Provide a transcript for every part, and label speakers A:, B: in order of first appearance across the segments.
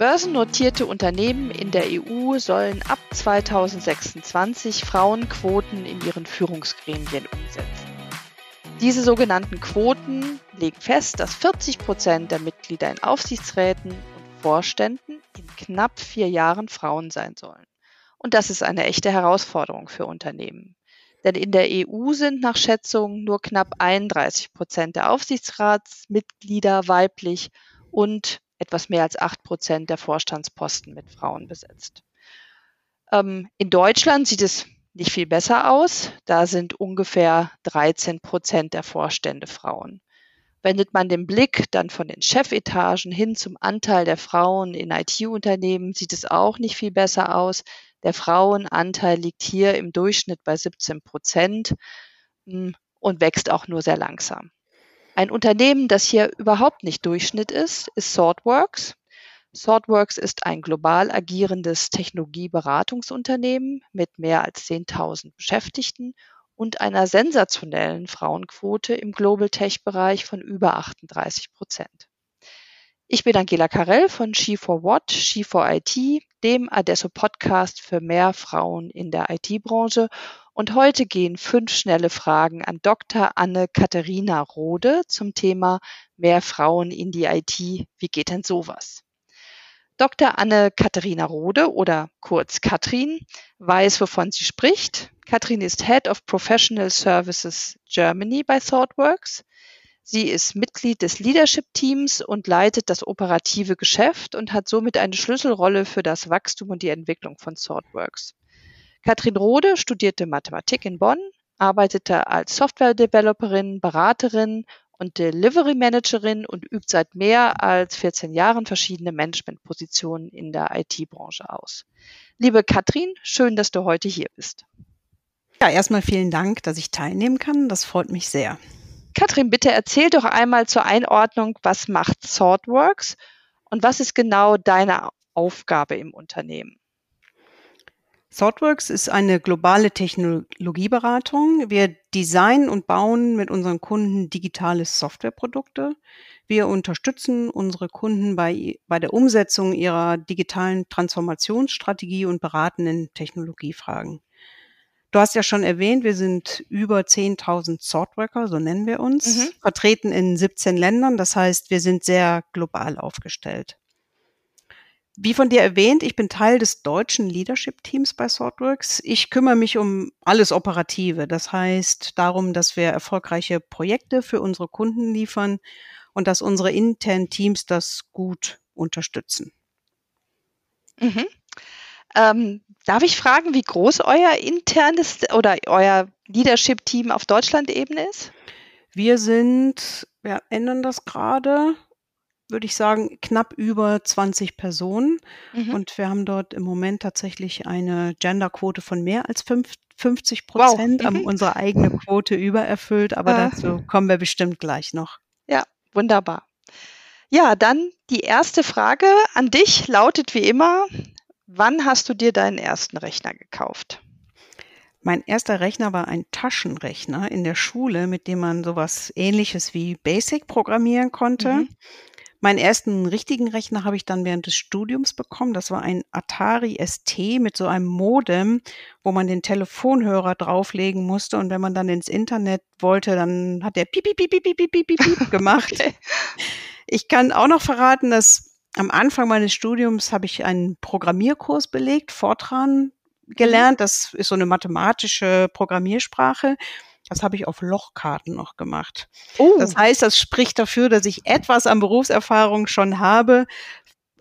A: Börsennotierte Unternehmen in der EU sollen ab 2026 Frauenquoten in ihren Führungsgremien umsetzen. Diese sogenannten Quoten legen fest, dass 40 Prozent der Mitglieder in Aufsichtsräten und Vorständen in knapp vier Jahren Frauen sein sollen. Und das ist eine echte Herausforderung für Unternehmen. Denn in der EU sind nach Schätzungen nur knapp 31 Prozent der Aufsichtsratsmitglieder weiblich und etwas mehr als acht Prozent der Vorstandsposten mit Frauen besetzt. Ähm, in Deutschland sieht es nicht viel besser aus. Da sind ungefähr 13 Prozent der Vorstände Frauen. Wendet man den Blick dann von den Chefetagen hin zum Anteil der Frauen in IT-Unternehmen, sieht es auch nicht viel besser aus. Der Frauenanteil liegt hier im Durchschnitt bei 17 Prozent hm, und wächst auch nur sehr langsam. Ein Unternehmen, das hier überhaupt nicht Durchschnitt ist, ist Swordworks. Swordworks ist ein global agierendes Technologieberatungsunternehmen mit mehr als 10.000 Beschäftigten und einer sensationellen Frauenquote im Global Tech-Bereich von über 38 Prozent. Ich bin Angela Karell von She4What, She4IT, dem Adesso Podcast für mehr Frauen in der IT-Branche und heute gehen fünf schnelle Fragen an Dr. Anne-Katharina Rode zum Thema Mehr Frauen in die IT. Wie geht denn sowas? Dr. Anne-Katharina Rode oder kurz Katrin weiß, wovon sie spricht. Katrin ist Head of Professional Services Germany bei ThoughtWorks. Sie ist Mitglied des Leadership Teams und leitet das operative Geschäft und hat somit eine Schlüsselrolle für das Wachstum und die Entwicklung von ThoughtWorks. Katrin Rode studierte Mathematik in Bonn, arbeitete als Software-Developerin, Beraterin und Delivery Managerin und übt seit mehr als 14 Jahren verschiedene Managementpositionen in der IT-Branche aus. Liebe Katrin, schön, dass du heute hier bist.
B: Ja, erstmal vielen Dank, dass ich teilnehmen kann. Das freut mich sehr.
A: Katrin, bitte erzähl doch einmal zur Einordnung, was macht ThoughtWorks und was ist genau deine Aufgabe im Unternehmen?
B: ThoughtWorks ist eine globale Technologieberatung. Wir designen und bauen mit unseren Kunden digitale Softwareprodukte. Wir unterstützen unsere Kunden bei, bei der Umsetzung ihrer digitalen Transformationsstrategie und beraten in Technologiefragen. Du hast ja schon erwähnt, wir sind über 10.000 Thoughtworker, so nennen wir uns, mhm. vertreten in 17 Ländern. Das heißt, wir sind sehr global aufgestellt. Wie von dir erwähnt, ich bin Teil des deutschen Leadership-Teams bei Swordworks. Ich kümmere mich um alles Operative. Das heißt darum, dass wir erfolgreiche Projekte für unsere Kunden liefern und dass unsere internen Teams das gut unterstützen.
A: Mhm. Ähm, darf ich fragen, wie groß euer internes oder euer Leadership-Team auf Deutschland-Ebene ist?
B: Wir sind, wir ändern das gerade, würde ich sagen, knapp über 20 Personen. Mhm. Und wir haben dort im Moment tatsächlich eine Genderquote von mehr als 50 Prozent, wow. haben mhm. unsere eigene Quote übererfüllt, aber ah. dazu kommen wir bestimmt gleich noch.
A: Ja, wunderbar. Ja, dann die erste Frage an dich lautet wie immer, wann hast du dir deinen ersten Rechner gekauft?
B: Mein erster Rechner war ein Taschenrechner in der Schule, mit dem man sowas ähnliches wie Basic programmieren konnte. Mhm. Meinen ersten richtigen Rechner habe ich dann während des Studiums bekommen. Das war ein Atari ST mit so einem Modem, wo man den Telefonhörer drauflegen musste. Und wenn man dann ins Internet wollte, dann hat der piep, piep, piep, piep, piep, piep, piep gemacht. Okay. Ich kann auch noch verraten, dass am Anfang meines Studiums habe ich einen Programmierkurs belegt, Fortran gelernt. Mhm. Das ist so eine mathematische Programmiersprache. Das habe ich auf Lochkarten noch gemacht. Oh. Das heißt, das spricht dafür, dass ich etwas an Berufserfahrung schon habe.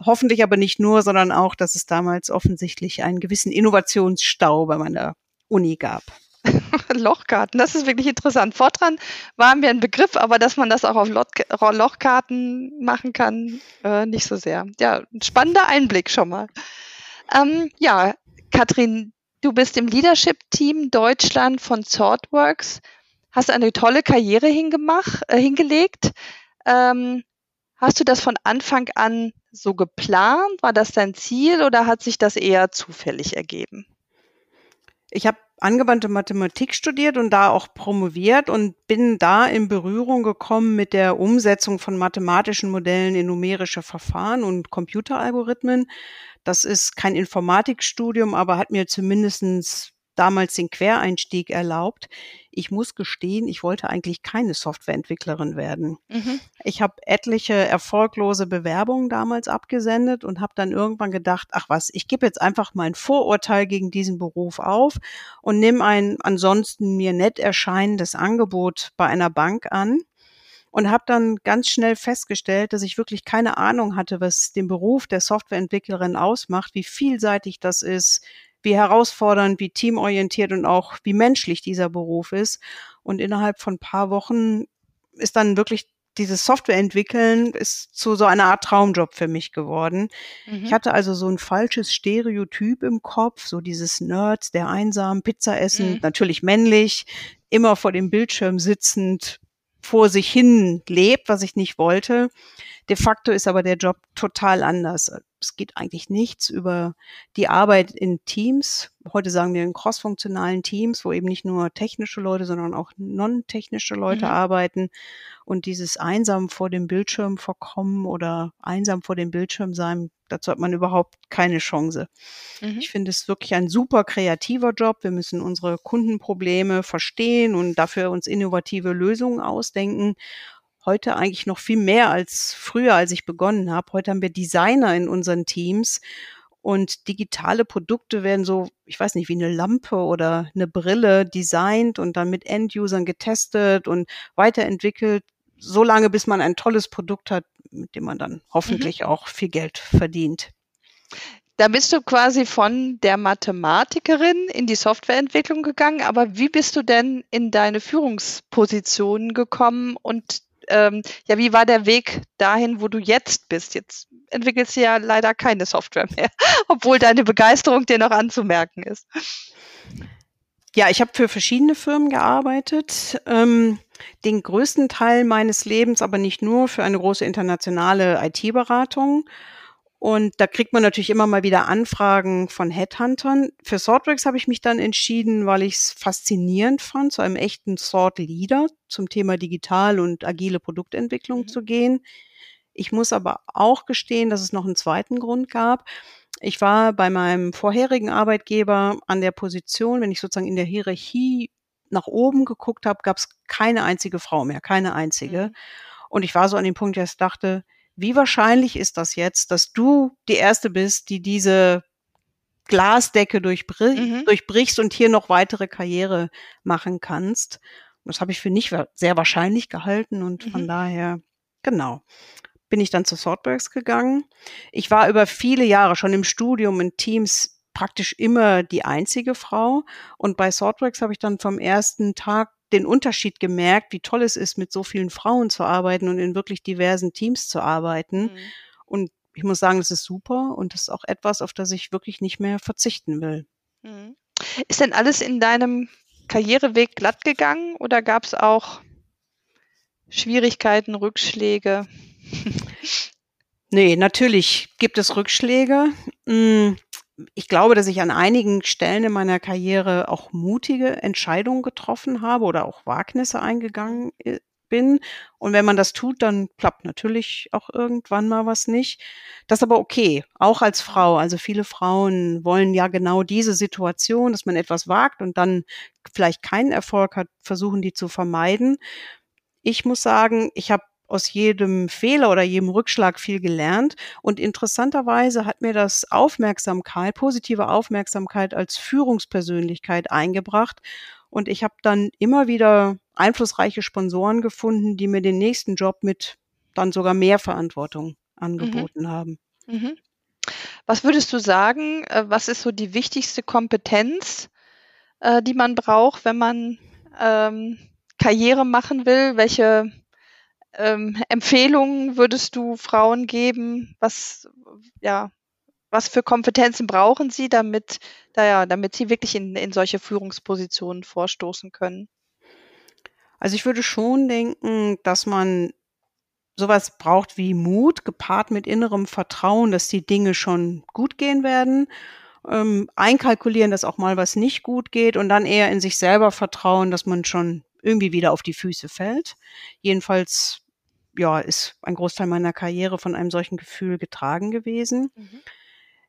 B: Hoffentlich aber nicht nur, sondern auch, dass es damals offensichtlich einen gewissen Innovationsstau bei meiner Uni gab.
A: Lochkarten, das ist wirklich interessant. Fortran war mir ein Begriff, aber dass man das auch auf Lochkarten machen kann, äh, nicht so sehr. Ja, ein spannender Einblick schon mal. Ähm, ja, Katrin, Du bist im Leadership-Team Deutschland von ThoughtWorks, hast eine tolle Karriere äh, hingelegt. Ähm, hast du das von Anfang an so geplant? War das dein Ziel oder hat sich das eher zufällig ergeben?
B: Ich habe angewandte Mathematik studiert und da auch promoviert und bin da in Berührung gekommen mit der Umsetzung von mathematischen Modellen in numerische Verfahren und Computeralgorithmen. Das ist kein Informatikstudium, aber hat mir zumindestens damals den Quereinstieg erlaubt. Ich muss gestehen, ich wollte eigentlich keine Softwareentwicklerin werden. Mhm. Ich habe etliche erfolglose Bewerbungen damals abgesendet und habe dann irgendwann gedacht, ach was, ich gebe jetzt einfach mein Vorurteil gegen diesen Beruf auf und nehme ein ansonsten mir nett erscheinendes Angebot bei einer Bank an und habe dann ganz schnell festgestellt, dass ich wirklich keine Ahnung hatte, was den Beruf der Softwareentwicklerin ausmacht, wie vielseitig das ist, wie herausfordernd, wie teamorientiert und auch wie menschlich dieser Beruf ist. Und innerhalb von ein paar Wochen ist dann wirklich dieses Software entwickeln ist zu so einer Art Traumjob für mich geworden. Mhm. Ich hatte also so ein falsches Stereotyp im Kopf, so dieses Nerds, der einsam, Pizza essen, mhm. natürlich männlich, immer vor dem Bildschirm sitzend, vor sich hin lebt, was ich nicht wollte. De facto ist aber der Job total anders. Es geht eigentlich nichts über die Arbeit in Teams. Heute sagen wir in crossfunktionalen Teams, wo eben nicht nur technische Leute, sondern auch non-technische Leute mhm. arbeiten. Und dieses einsam vor dem Bildschirm vorkommen oder einsam vor dem Bildschirm sein, dazu hat man überhaupt keine Chance. Mhm. Ich finde es wirklich ein super kreativer Job. Wir müssen unsere Kundenprobleme verstehen und dafür uns innovative Lösungen ausdenken heute eigentlich noch viel mehr als früher, als ich begonnen habe. Heute haben wir Designer in unseren Teams und digitale Produkte werden so, ich weiß nicht, wie eine Lampe oder eine Brille designt und dann mit End-Usern getestet und weiterentwickelt, so lange, bis man ein tolles Produkt hat, mit dem man dann hoffentlich mhm. auch viel Geld verdient.
A: Da bist du quasi von der Mathematikerin in die Softwareentwicklung gegangen, aber wie bist du denn in deine Führungsposition gekommen und ähm, ja, wie war der Weg dahin, wo du jetzt bist? Jetzt entwickelst du ja leider keine Software mehr, obwohl deine Begeisterung dir noch anzumerken ist.
B: Ja, ich habe für verschiedene Firmen gearbeitet. Ähm, den größten Teil meines Lebens, aber nicht nur, für eine große internationale IT-Beratung. Und da kriegt man natürlich immer mal wieder Anfragen von Headhuntern. Für Swordworks habe ich mich dann entschieden, weil ich es faszinierend fand, zu einem echten Sword Leader zum Thema digital und agile Produktentwicklung mhm. zu gehen. Ich muss aber auch gestehen, dass es noch einen zweiten Grund gab. Ich war bei meinem vorherigen Arbeitgeber an der Position, wenn ich sozusagen in der Hierarchie nach oben geguckt habe, gab es keine einzige Frau mehr, keine einzige. Mhm. Und ich war so an dem Punkt, dass ich dachte, wie wahrscheinlich ist das jetzt, dass du die Erste bist, die diese Glasdecke durchbrich, mhm. durchbrichst und hier noch weitere Karriere machen kannst? Das habe ich für nicht sehr wahrscheinlich gehalten und von mhm. daher, genau, bin ich dann zu Swordworks gegangen. Ich war über viele Jahre schon im Studium in Teams praktisch immer die einzige Frau und bei Swordworks habe ich dann vom ersten Tag den Unterschied gemerkt, wie toll es ist, mit so vielen Frauen zu arbeiten und in wirklich diversen Teams zu arbeiten. Mhm. Und ich muss sagen, das ist super und das ist auch etwas, auf das ich wirklich nicht mehr verzichten will.
A: Mhm. Ist denn alles in deinem Karriereweg glatt gegangen oder gab es auch Schwierigkeiten, Rückschläge?
B: nee, natürlich gibt es Rückschläge. Hm, ich glaube, dass ich an einigen Stellen in meiner Karriere auch mutige Entscheidungen getroffen habe oder auch Wagnisse eingegangen äh, bin. Und wenn man das tut, dann klappt natürlich auch irgendwann mal was nicht. Das ist aber okay, auch als Frau. Also viele Frauen wollen ja genau diese Situation, dass man etwas wagt und dann vielleicht keinen Erfolg hat, versuchen die zu vermeiden. Ich muss sagen, ich habe aus jedem Fehler oder jedem Rückschlag viel gelernt. Und interessanterweise hat mir das Aufmerksamkeit, positive Aufmerksamkeit als Führungspersönlichkeit eingebracht. Und ich habe dann immer wieder einflussreiche Sponsoren gefunden, die mir den nächsten Job mit dann sogar mehr Verantwortung angeboten mhm. haben. Mhm.
A: Was würdest du sagen, äh, was ist so die wichtigste Kompetenz, äh, die man braucht, wenn man ähm, Karriere machen will? Welche ähm, Empfehlungen würdest du Frauen geben? Was, ja, was für Kompetenzen brauchen sie, damit, ja, damit sie wirklich in, in solche Führungspositionen vorstoßen können?
B: Also ich würde schon denken, dass man sowas braucht wie Mut, gepaart mit innerem Vertrauen, dass die Dinge schon gut gehen werden ähm, einkalkulieren, dass auch mal was nicht gut geht und dann eher in sich selber vertrauen, dass man schon irgendwie wieder auf die Füße fällt. Jedenfalls, ja, ist ein Großteil meiner Karriere von einem solchen Gefühl getragen gewesen. Mhm.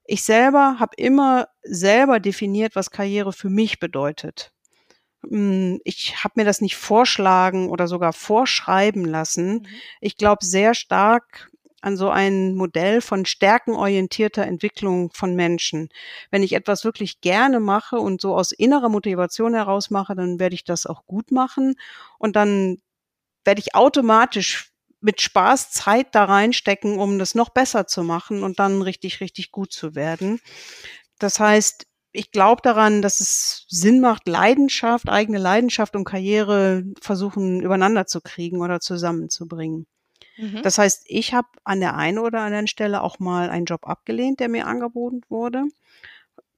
B: Ich selber habe immer selber definiert, was Karriere für mich bedeutet. Hm, ich habe mir das nicht vorschlagen oder sogar vorschreiben lassen. Mhm. Ich glaube sehr stark an so ein Modell von stärkenorientierter Entwicklung von Menschen. Wenn ich etwas wirklich gerne mache und so aus innerer Motivation heraus mache, dann werde ich das auch gut machen und dann werde ich automatisch mit Spaß Zeit da reinstecken, um das noch besser zu machen und dann richtig, richtig gut zu werden. Das heißt, ich glaube daran, dass es Sinn macht, Leidenschaft, eigene Leidenschaft und Karriere versuchen übereinander zu kriegen oder zusammenzubringen. Mhm. Das heißt, ich habe an der einen oder anderen Stelle auch mal einen Job abgelehnt, der mir angeboten wurde.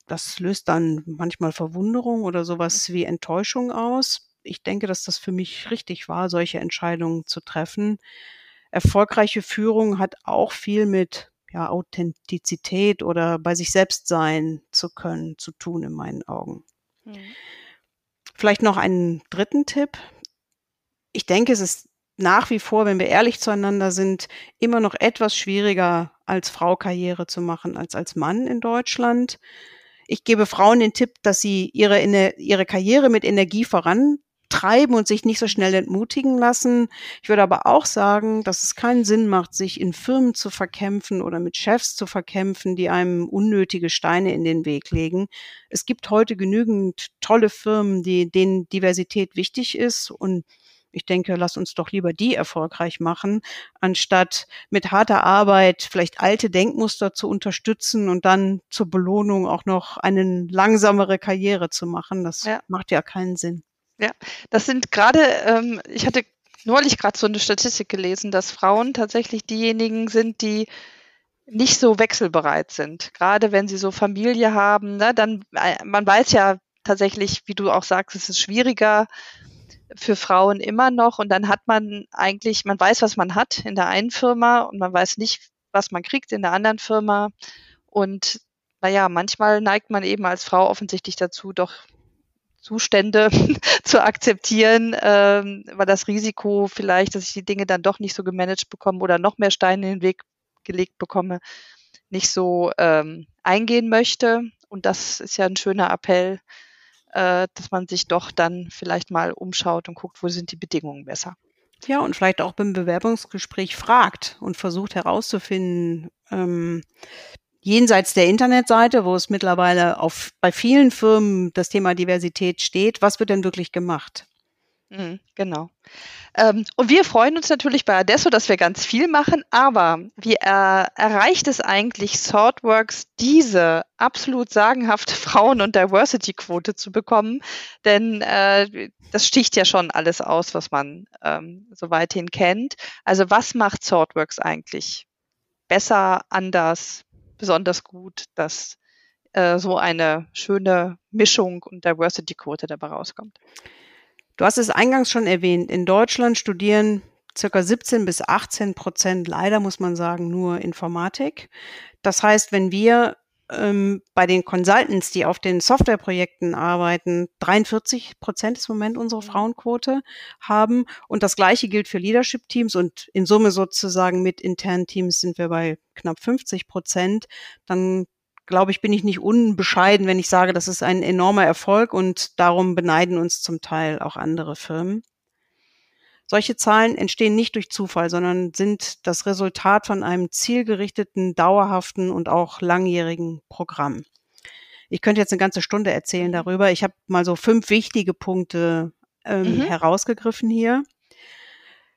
B: Das löst dann manchmal Verwunderung oder sowas wie Enttäuschung aus. Ich denke, dass das für mich richtig war, solche Entscheidungen zu treffen. Erfolgreiche Führung hat auch viel mit ja, Authentizität oder bei sich selbst sein zu können, zu tun in meinen Augen. Mhm. Vielleicht noch einen dritten Tipp. Ich denke, es ist nach wie vor, wenn wir ehrlich zueinander sind, immer noch etwas schwieriger als Frau Karriere zu machen als als Mann in Deutschland. Ich gebe Frauen den Tipp, dass sie ihre, ihre Karriere mit Energie voran treiben und sich nicht so schnell entmutigen lassen. Ich würde aber auch sagen, dass es keinen Sinn macht, sich in Firmen zu verkämpfen oder mit Chefs zu verkämpfen, die einem unnötige Steine in den Weg legen. Es gibt heute genügend tolle Firmen, die, denen Diversität wichtig ist und ich denke, lass uns doch lieber die erfolgreich machen, anstatt mit harter Arbeit vielleicht alte Denkmuster zu unterstützen und dann zur Belohnung auch noch eine langsamere Karriere zu machen. Das ja. macht ja keinen Sinn.
A: Ja, das sind gerade, ähm, ich hatte neulich gerade so eine Statistik gelesen, dass Frauen tatsächlich diejenigen sind, die nicht so wechselbereit sind. Gerade wenn sie so Familie haben, ne, dann, äh, man weiß ja tatsächlich, wie du auch sagst, es ist schwieriger für Frauen immer noch und dann hat man eigentlich, man weiß, was man hat in der einen Firma und man weiß nicht, was man kriegt in der anderen Firma und naja, manchmal neigt man eben als Frau offensichtlich dazu, doch Zustände zu akzeptieren, ähm, weil das Risiko vielleicht, dass ich die Dinge dann doch nicht so gemanagt bekomme oder noch mehr Steine in den Weg gelegt bekomme, nicht so ähm, eingehen möchte. Und das ist ja ein schöner Appell, äh, dass man sich doch dann vielleicht mal umschaut und guckt, wo sind die Bedingungen besser.
B: Ja, und vielleicht auch beim Bewerbungsgespräch fragt und versucht herauszufinden, ähm, jenseits der Internetseite, wo es mittlerweile auf, bei vielen Firmen das Thema Diversität steht, was wird denn wirklich gemacht?
A: Mhm, genau. Ähm, und wir freuen uns natürlich bei Adesso, dass wir ganz viel machen, aber wie äh, erreicht es eigentlich Swordworks, diese absolut sagenhafte Frauen- und Diversity-Quote zu bekommen? Denn äh, das sticht ja schon alles aus, was man ähm, so weithin kennt. Also was macht Swordworks eigentlich besser, anders, besonders gut, dass äh, so eine schöne Mischung und Diversity-Quote dabei rauskommt.
B: Du hast es eingangs schon erwähnt. In Deutschland studieren circa 17 bis 18 Prozent, leider muss man sagen, nur Informatik. Das heißt, wenn wir ähm, bei den Consultants, die auf den Softwareprojekten arbeiten, 43 Prozent ist im Moment unsere mhm. Frauenquote haben. Und das Gleiche gilt für Leadership-Teams und in Summe sozusagen mit internen Teams sind wir bei knapp 50 Prozent. Dann glaube ich, bin ich nicht unbescheiden, wenn ich sage, das ist ein enormer Erfolg und darum beneiden uns zum Teil auch andere Firmen. Solche Zahlen entstehen nicht durch Zufall, sondern sind das Resultat von einem zielgerichteten, dauerhaften und auch langjährigen Programm. Ich könnte jetzt eine ganze Stunde erzählen mhm. darüber. Ich habe mal so fünf wichtige Punkte ähm, mhm. herausgegriffen hier.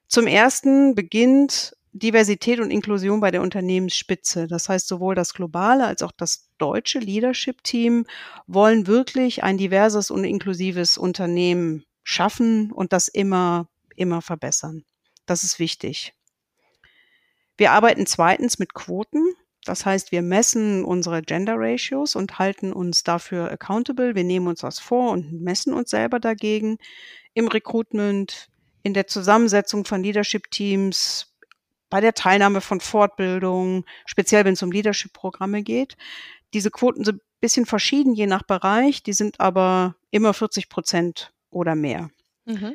B: Zum ersten beginnt Diversität und Inklusion bei der Unternehmensspitze. Das heißt, sowohl das globale als auch das deutsche Leadership-Team wollen wirklich ein diverses und inklusives Unternehmen schaffen und das immer immer verbessern. Das ist wichtig. Wir arbeiten zweitens mit Quoten. Das heißt, wir messen unsere Gender Ratios und halten uns dafür accountable. Wir nehmen uns was vor und messen uns selber dagegen. Im Recruitment, in der Zusammensetzung von Leadership Teams, bei der Teilnahme von Fortbildungen, speziell wenn es um Leadership-Programme geht. Diese Quoten bisschen verschieden je nach Bereich, die sind aber immer 40 Prozent oder mehr. Mhm.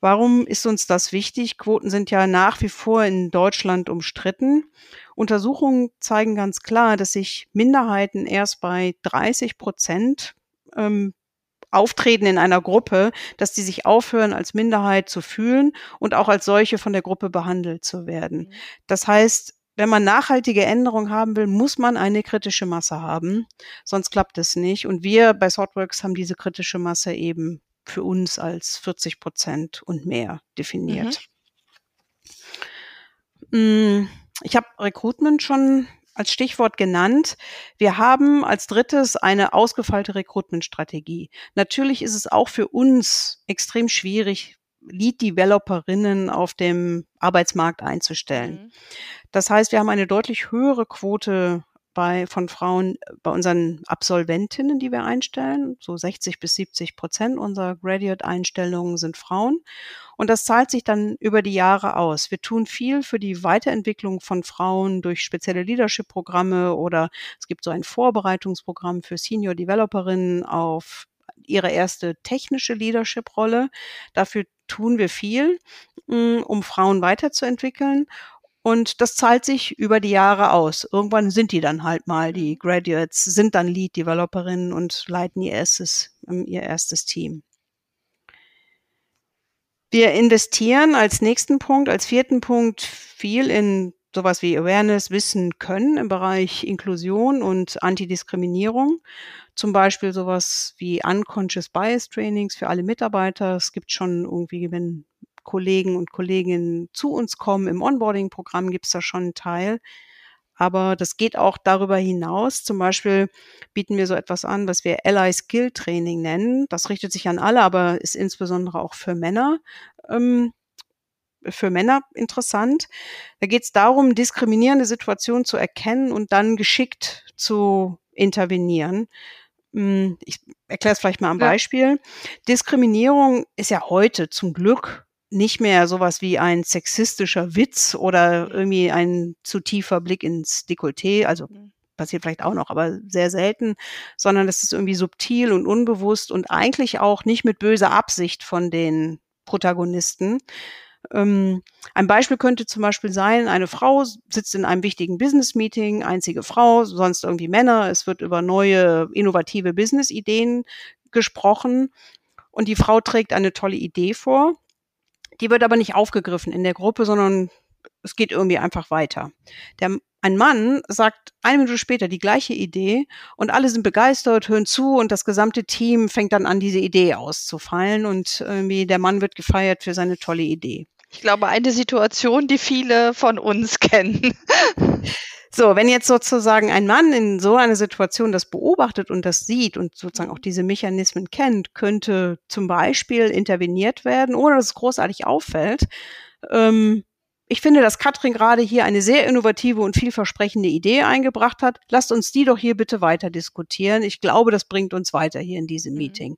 B: Warum ist uns das wichtig? Quoten sind ja nach wie vor in Deutschland umstritten. Untersuchungen zeigen ganz klar, dass sich Minderheiten erst bei 30 Prozent ähm, auftreten in einer Gruppe, dass die sich aufhören, als Minderheit zu fühlen und auch als solche von der Gruppe behandelt zu werden. Mhm. Das heißt, wenn man nachhaltige Änderungen haben will, muss man eine kritische Masse haben, sonst klappt es nicht. Und wir bei Thoughtworks haben diese kritische Masse eben für uns als 40 Prozent und mehr definiert. Mhm. Mm, ich habe Recruitment schon als Stichwort genannt. Wir haben als drittes eine ausgefeilte Recruitment-Strategie. Natürlich ist es auch für uns extrem schwierig, Lead-Developerinnen auf dem Arbeitsmarkt einzustellen. Mhm. Das heißt, wir haben eine deutlich höhere Quote bei, von Frauen bei unseren Absolventinnen, die wir einstellen. So 60 bis 70 Prozent unserer Graduate-Einstellungen sind Frauen. Und das zahlt sich dann über die Jahre aus. Wir tun viel für die Weiterentwicklung von Frauen durch spezielle Leadership-Programme oder es gibt so ein Vorbereitungsprogramm für Senior Developerinnen auf ihre erste technische Leadership-Rolle. Dafür tun wir viel, mm, um Frauen weiterzuentwickeln. Und das zahlt sich über die Jahre aus. Irgendwann sind die dann halt mal, die. Graduates, sind dann Lead-Developerinnen und leiten ihr erstes, ähm, ihr erstes Team. Wir investieren als nächsten Punkt, als vierten Punkt viel in sowas wie Awareness, Wissen, Können im Bereich Inklusion und Antidiskriminierung. Zum Beispiel sowas wie Unconscious Bias Trainings für alle Mitarbeiter. Es gibt schon irgendwie, wenn Kollegen und Kolleginnen zu uns kommen. Im Onboarding-Programm gibt es da schon einen Teil. Aber das geht auch darüber hinaus. Zum Beispiel bieten wir so etwas an, was wir Ally Skill Training nennen. Das richtet sich an alle, aber ist insbesondere auch für Männer. Ähm, für Männer interessant. Da geht es darum, diskriminierende Situationen zu erkennen und dann geschickt zu intervenieren. Hm, ich erkläre es vielleicht mal am Beispiel. Diskriminierung ist ja heute zum Glück nicht mehr sowas wie ein sexistischer Witz oder irgendwie ein zu tiefer Blick ins Dekolleté, also mhm. passiert vielleicht auch noch, aber sehr selten, sondern das ist irgendwie subtil und unbewusst und eigentlich auch nicht mit böser Absicht von den Protagonisten. Ähm, ein Beispiel könnte zum Beispiel sein, eine Frau sitzt in einem wichtigen Business-Meeting, einzige Frau, sonst irgendwie Männer, es wird über neue, innovative Business-Ideen gesprochen und die Frau trägt eine tolle Idee vor die wird aber nicht aufgegriffen in der Gruppe, sondern es geht irgendwie einfach weiter. Der, ein Mann sagt eine Minute später die gleiche Idee und alle sind begeistert, hören zu und das gesamte Team fängt dann an, diese Idee auszufallen und irgendwie der Mann wird gefeiert für seine tolle Idee.
A: Ich glaube, eine Situation, die viele von uns kennen.
B: So, wenn jetzt sozusagen ein Mann in so einer Situation das beobachtet und das sieht und sozusagen auch diese Mechanismen kennt, könnte zum Beispiel interveniert werden, ohne dass es großartig auffällt. Ähm, ich finde, dass Katrin gerade hier eine sehr innovative und vielversprechende Idee eingebracht hat. Lasst uns die doch hier bitte weiter diskutieren. Ich glaube, das bringt uns weiter hier in diesem mhm. Meeting.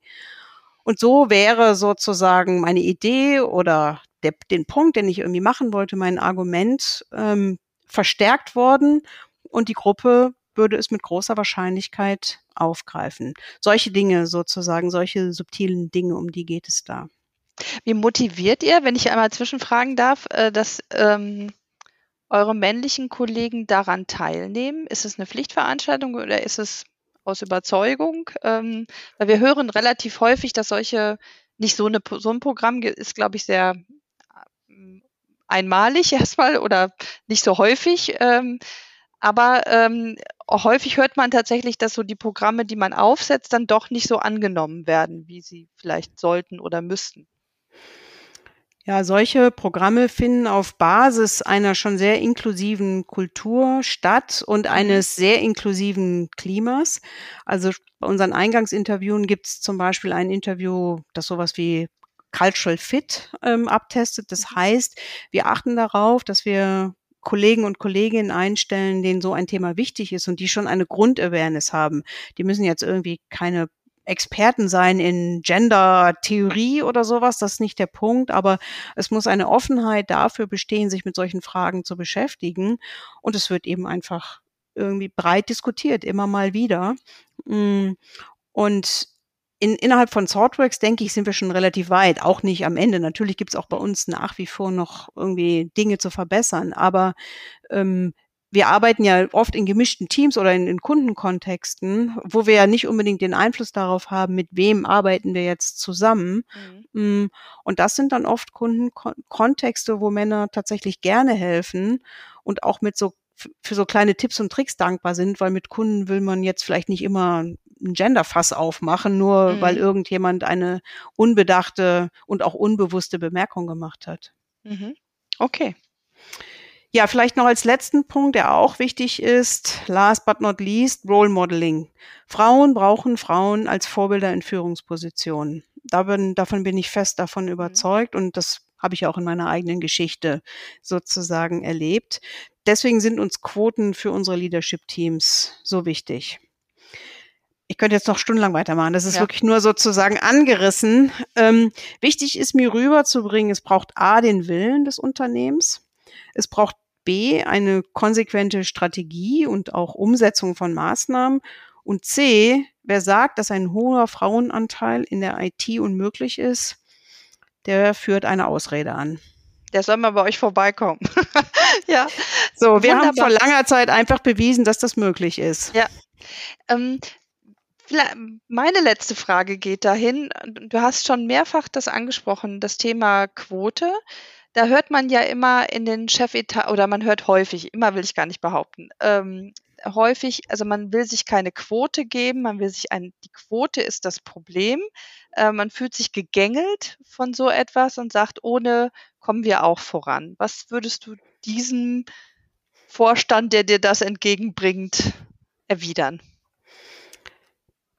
B: Und so wäre sozusagen meine Idee oder der, den Punkt, den ich irgendwie machen wollte, mein Argument, ähm, verstärkt worden und die Gruppe würde es mit großer Wahrscheinlichkeit aufgreifen. Solche Dinge sozusagen, solche subtilen Dinge, um die geht es da.
A: Wie motiviert ihr, wenn ich einmal zwischenfragen darf, äh, dass ähm, eure männlichen Kollegen daran teilnehmen? Ist es eine Pflichtveranstaltung oder ist es aus Überzeugung? Ähm, weil wir hören relativ häufig, dass solche, nicht so, eine, so ein Programm ist, glaube ich, sehr einmalig erstmal oder nicht so häufig. Ähm, aber ähm, häufig hört man tatsächlich, dass so die Programme, die man aufsetzt, dann doch nicht so angenommen werden, wie sie vielleicht sollten oder müssten.
B: Ja, solche Programme finden auf Basis einer schon sehr inklusiven Kultur statt und mhm. eines sehr inklusiven Klimas. Also bei unseren Eingangsinterviewen gibt es zum Beispiel ein Interview, das sowas wie Cultural Fit ähm, abtestet. Das mhm. heißt, wir achten darauf, dass wir Kollegen und Kolleginnen einstellen, denen so ein Thema wichtig ist und die schon eine Grundawareness haben. Die müssen jetzt irgendwie keine Experten sein in Gender-Theorie oder sowas, das ist nicht der Punkt, aber es muss eine Offenheit dafür bestehen, sich mit solchen Fragen zu beschäftigen und es wird eben einfach irgendwie breit diskutiert, immer mal wieder. Mm, und in, innerhalb von Thoughtworks, denke ich, sind wir schon relativ weit. Auch nicht am Ende. Natürlich gibt es auch bei uns nach wie vor noch irgendwie Dinge zu verbessern. Aber ähm, wir arbeiten ja oft in gemischten Teams oder in, in, Kundenkontexten, wo wir ja nicht unbedingt den Einfluss darauf haben, mit wem arbeiten wir jetzt zusammen. Mhm. Mm, und das sind dann oft Kundenkontexte, wo Männer tatsächlich gerne helfen und auch mit so für so kleine Tipps und Tricks dankbar sind, weil mit Kunden will man jetzt vielleicht nicht immer ein Genderfass aufmachen, nur mhm. weil irgendjemand eine unbedachte und auch unbewusste Bemerkung gemacht hat.
A: Mhm. Okay.
B: Ja, vielleicht noch als letzten Punkt, der auch wichtig ist, last but not least, Role Modeling. Frauen brauchen Frauen als Vorbilder in Führungspositionen. Davon, davon bin ich fest davon mhm. überzeugt und das habe ich auch in meiner eigenen Geschichte sozusagen erlebt. Deswegen sind uns Quoten für unsere Leadership-Teams so wichtig. Ich könnte jetzt noch stundenlang weitermachen. Das ist ja. wirklich nur sozusagen angerissen. Ähm, wichtig ist mir rüberzubringen, es braucht A, den Willen des Unternehmens. Es braucht B, eine konsequente Strategie und auch Umsetzung von Maßnahmen. Und C, wer sagt, dass ein hoher Frauenanteil in der IT unmöglich ist, der führt eine Ausrede an.
A: Der soll mal bei euch vorbeikommen.
B: ja. So, wir Wunderbar. haben vor langer Zeit einfach bewiesen, dass das möglich ist.
A: Ja. Ähm, meine letzte Frage geht dahin. Du hast schon mehrfach das angesprochen, das Thema Quote. Da hört man ja immer in den Chefetat oder man hört häufig, immer will ich gar nicht behaupten, ähm, häufig, also man will sich keine Quote geben, man will sich ein, die Quote ist das Problem. Äh, man fühlt sich gegängelt von so etwas und sagt, ohne kommen wir auch voran. Was würdest du diesem Vorstand, der dir das entgegenbringt, erwidern?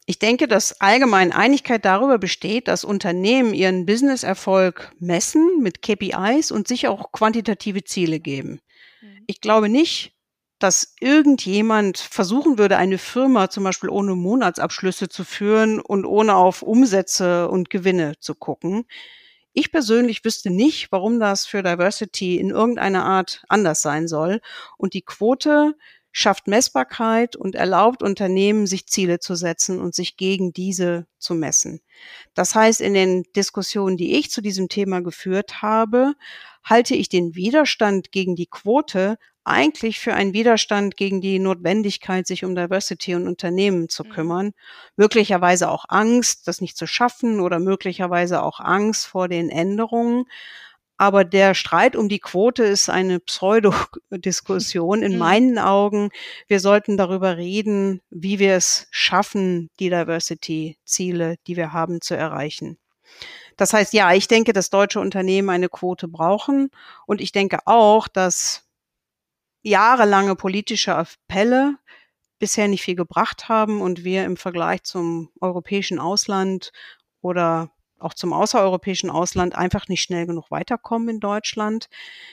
B: Ich denke, dass allgemein Einigkeit darüber besteht, dass Unternehmen ihren Businesserfolg messen mit KPIs und sich auch quantitative Ziele geben. Mhm. Ich glaube nicht, dass irgendjemand versuchen würde, eine Firma zum Beispiel ohne Monatsabschlüsse zu führen und ohne auf Umsätze und Gewinne zu gucken. Ich persönlich wüsste nicht, warum das für Diversity in irgendeiner Art anders sein soll. Und die Quote schafft Messbarkeit und erlaubt Unternehmen, sich Ziele zu setzen und sich gegen diese zu messen. Das heißt, in den Diskussionen, die ich zu diesem Thema geführt habe, halte ich den Widerstand gegen die Quote eigentlich für einen Widerstand gegen die Notwendigkeit, sich um Diversity und Unternehmen zu mhm. kümmern. Möglicherweise auch Angst, das nicht zu schaffen oder möglicherweise auch Angst vor den Änderungen. Aber der Streit um die Quote ist eine Pseudodiskussion in mhm. meinen Augen. Wir sollten darüber reden, wie wir es schaffen, die Diversity-Ziele, die wir haben, zu erreichen. Das heißt, ja, ich denke, dass deutsche Unternehmen eine Quote brauchen. Und ich denke auch, dass jahrelange politische Appelle bisher nicht viel gebracht haben und wir im Vergleich zum europäischen Ausland oder auch zum außereuropäischen Ausland einfach nicht schnell genug weiterkommen in Deutschland.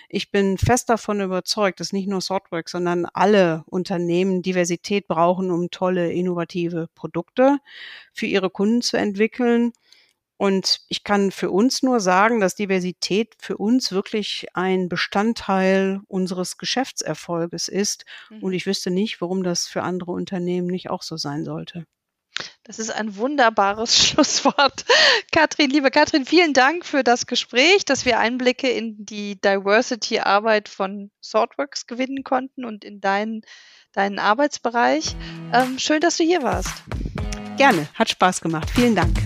B: Ich bin fest davon überzeugt, dass nicht nur Softwork, sondern alle Unternehmen Diversität brauchen, um tolle, innovative Produkte für ihre Kunden zu entwickeln. Und ich kann für uns nur sagen, dass Diversität für uns wirklich ein Bestandteil unseres Geschäftserfolges ist. Mhm. Und ich wüsste nicht, warum das für andere Unternehmen nicht auch so sein sollte.
A: Das ist ein wunderbares Schlusswort. Katrin, liebe Katrin, vielen Dank für das Gespräch, dass wir Einblicke in die Diversity-Arbeit von Swordworks gewinnen konnten und in deinen, deinen Arbeitsbereich. Ähm, schön, dass du hier warst.
B: Gerne, hat Spaß gemacht. Vielen Dank.